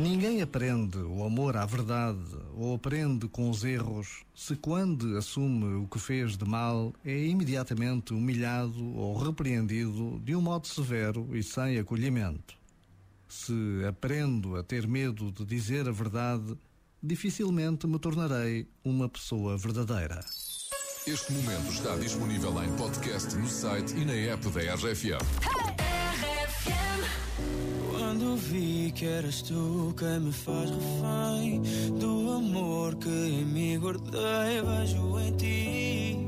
Ninguém aprende o amor à verdade ou aprende com os erros se, quando assume o que fez de mal, é imediatamente humilhado ou repreendido de um modo severo e sem acolhimento. Se aprendo a ter medo de dizer a verdade, dificilmente me tornarei uma pessoa verdadeira. Este momento está disponível em podcast no site e na app da RFM. Quando vi que eras tu quem me faz refém do amor que em mim guardei, vejo em ti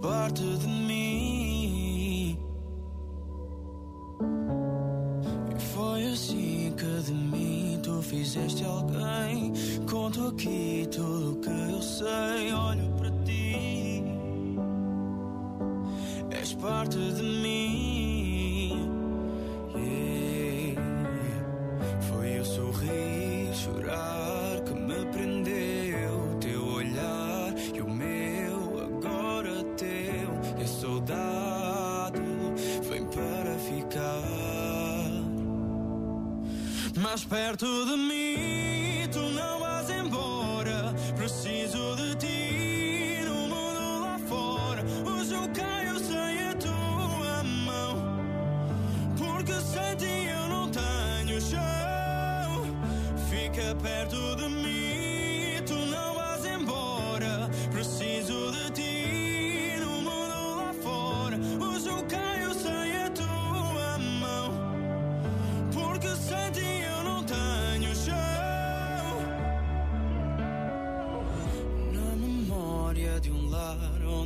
parte de mim. E foi assim que de mim tu fizeste alguém. Conto aqui tudo o que eu sei, olho para ti. És parte de mim. Saudade vem para ficar. Mais perto de mim, tu não vais embora. Preciso de ti no mundo lá fora. Hoje eu caio sem a tua mão. Porque sem ti eu não tenho chão. Fica perto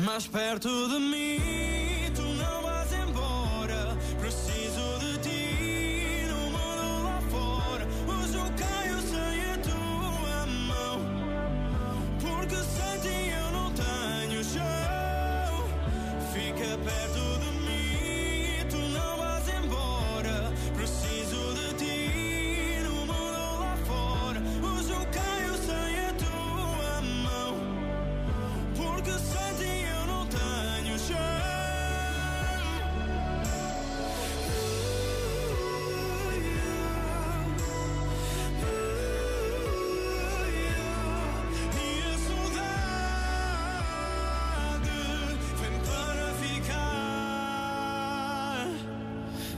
Mais perto de mim. Tu não vais embora. Preciso de ti no mundo lá fora. Hoje eu caio sem a tua mão. Porque sem ti eu não tenho chão. Fica perto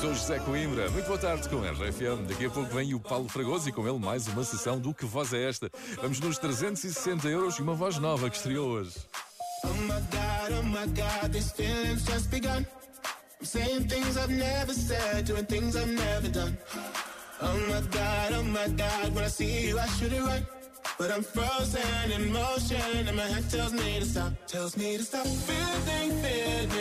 O José Coimbra. Muito boa tarde com a RFM. Daqui a pouco vem o Paulo Fragoso e com ele mais uma sessão do Que Voz é Esta? Vamos nos 360 euros e uma voz nova que estreou hoje. Oh my god, oh my god, these feelings just begun. I'm saying things I've never said, doing things I've never done. Oh my god, oh my god, when I see you, I should it right. But I'm frozen in motion, and my head tells me to stop, tells me to stop. Feeling, feelings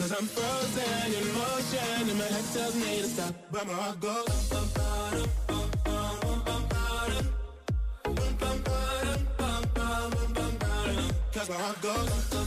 Cause I'm frozen in motion and my head tells me to stop. But my heart goes. Cause my heart goes.